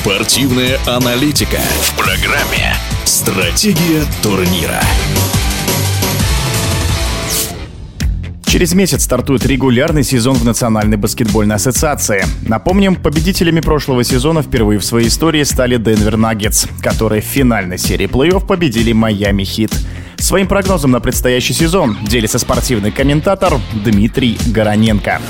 Спортивная аналитика в программе «Стратегия турнира». Через месяц стартует регулярный сезон в Национальной баскетбольной ассоциации. Напомним, победителями прошлого сезона впервые в своей истории стали Денвер Наггетс, которые в финальной серии плей-офф победили Майами Хит. Своим прогнозом на предстоящий сезон делится спортивный комментатор Дмитрий Гороненко.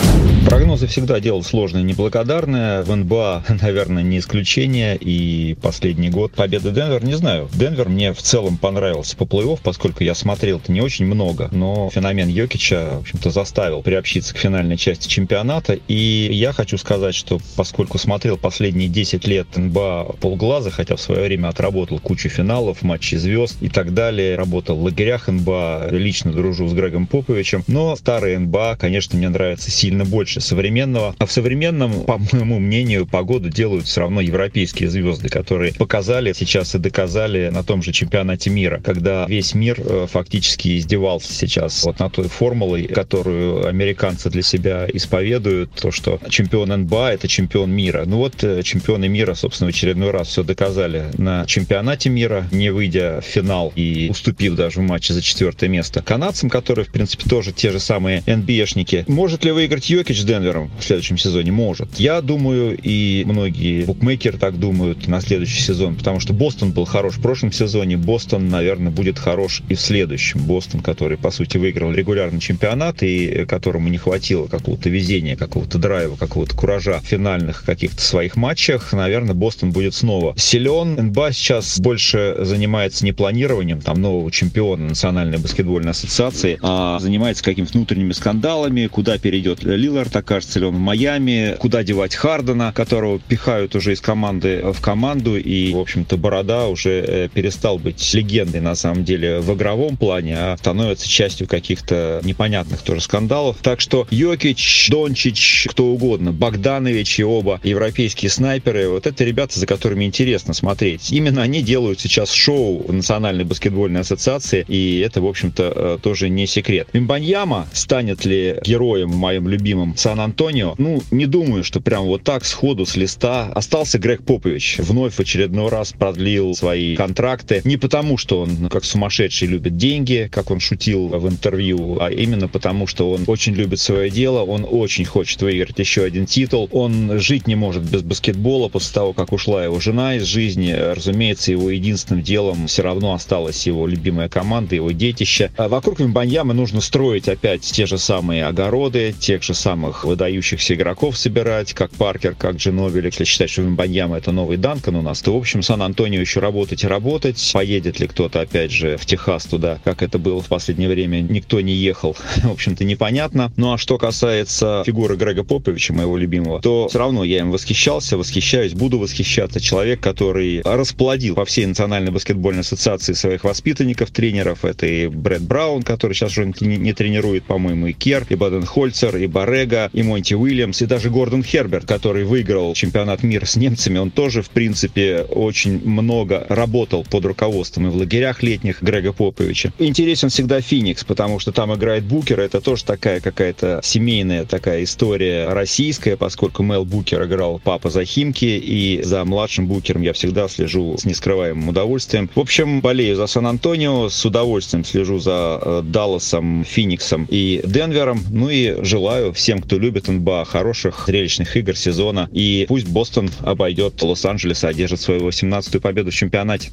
Прогнозы всегда дело сложное и неблагодарное. В НБА, наверное, не исключение. И последний год победы Денвер, не знаю. Денвер мне в целом понравился по плей-офф, поскольку я смотрел это не очень много. Но феномен Йокича, в общем-то, заставил приобщиться к финальной части чемпионата. И я хочу сказать, что поскольку смотрел последние 10 лет НБА полглаза, хотя в свое время отработал кучу финалов, матчей звезд и так далее, работал в лагерях НБА, лично дружу с Грегом Поповичем, но старый НБА, конечно, мне нравится сильно больше современного. А в современном, по моему мнению, погоду делают все равно европейские звезды, которые показали сейчас и доказали на том же чемпионате мира, когда весь мир э, фактически издевался сейчас вот на той формулой, которую американцы для себя исповедуют, то, что чемпион НБА — это чемпион мира. Ну вот э, чемпионы мира, собственно, в очередной раз все доказали на чемпионате мира, не выйдя в финал и уступив даже даже в матче за четвертое место. Канадцам, которые, в принципе, тоже те же самые NBA-шники. Может ли выиграть Йокич с Денвером в следующем сезоне? Может. Я думаю, и многие букмекеры так думают на следующий сезон, потому что Бостон был хорош в прошлом сезоне, Бостон, наверное, будет хорош и в следующем. Бостон, который, по сути, выиграл регулярный чемпионат и которому не хватило какого-то везения, какого-то драйва, какого-то куража в финальных каких-то своих матчах, наверное, Бостон будет снова силен. НБА сейчас больше занимается не планированием там нового чемпионата, чемпиона Национальной баскетбольной ассоциации, а занимается какими-то внутренними скандалами, куда перейдет Лилард, окажется ли он в Майами, куда девать Хардена, которого пихают уже из команды в команду, и, в общем-то, Борода уже э, перестал быть легендой, на самом деле, в игровом плане, а становится частью каких-то непонятных тоже скандалов. Так что Йокич, Дончич, кто угодно, Богданович и оба европейские снайперы, вот это ребята, за которыми интересно смотреть. Именно они делают сейчас шоу Национальной баскетбольной ассоциации, ассоциации, и это, в общем-то, э, тоже не секрет. Мимбаньяма станет ли героем в моем любимом Сан-Антонио? Ну, не думаю, что прям вот так сходу с листа. Остался Грег Попович. Вновь в очередной раз продлил свои контракты. Не потому, что он как сумасшедший любит деньги, как он шутил в интервью, а именно потому, что он очень любит свое дело, он очень хочет выиграть еще один титул. Он жить не может без баскетбола после того, как ушла его жена из жизни. Разумеется, его единственным делом все равно осталась его любимая команды, его детища. А вокруг Вимбаньямы нужно строить опять те же самые огороды, тех же самых выдающихся игроков собирать, как Паркер, как Джиновили. Если считать, что Вимбаньяма это новый Данкан у нас, то, в общем, Сан-Антонио еще работать и работать. Поедет ли кто-то, опять же, в Техас туда, как это было в последнее время, никто не ехал. В общем-то, непонятно. Ну, а что касается фигуры Грега Поповича, моего любимого, то все равно я им восхищался, восхищаюсь, буду восхищаться. Человек, который расплодил по всей Национальной баскетбольной ассоциации своих воспитанников, тренеров. Это и Брэд Браун, который сейчас уже не, не тренирует, по-моему, и Кер, и Баден Хольцер, и Барега, и Монти Уильямс, и даже Гордон Херберт, который выиграл чемпионат мира с немцами. Он тоже, в принципе, очень много работал под руководством и в лагерях летних Грега Поповича. Интересен всегда Феникс, потому что там играет Букер. Это тоже такая какая-то семейная такая история российская, поскольку Мел Букер играл папа за Химки, и за младшим Букером я всегда слежу с нескрываемым удовольствием. В общем, болею за Сан-Антонио, с удовольствием слежу за э, Далласом, Фениксом и Денвером. Ну и желаю всем, кто любит НБА, хороших зрелищных игр сезона. И пусть Бостон обойдет Лос-Анджелес и одержит свою 18-ю победу в чемпионате.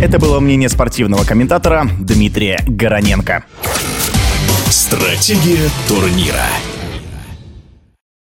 Это было мнение спортивного комментатора Дмитрия Гороненко. Стратегия турнира.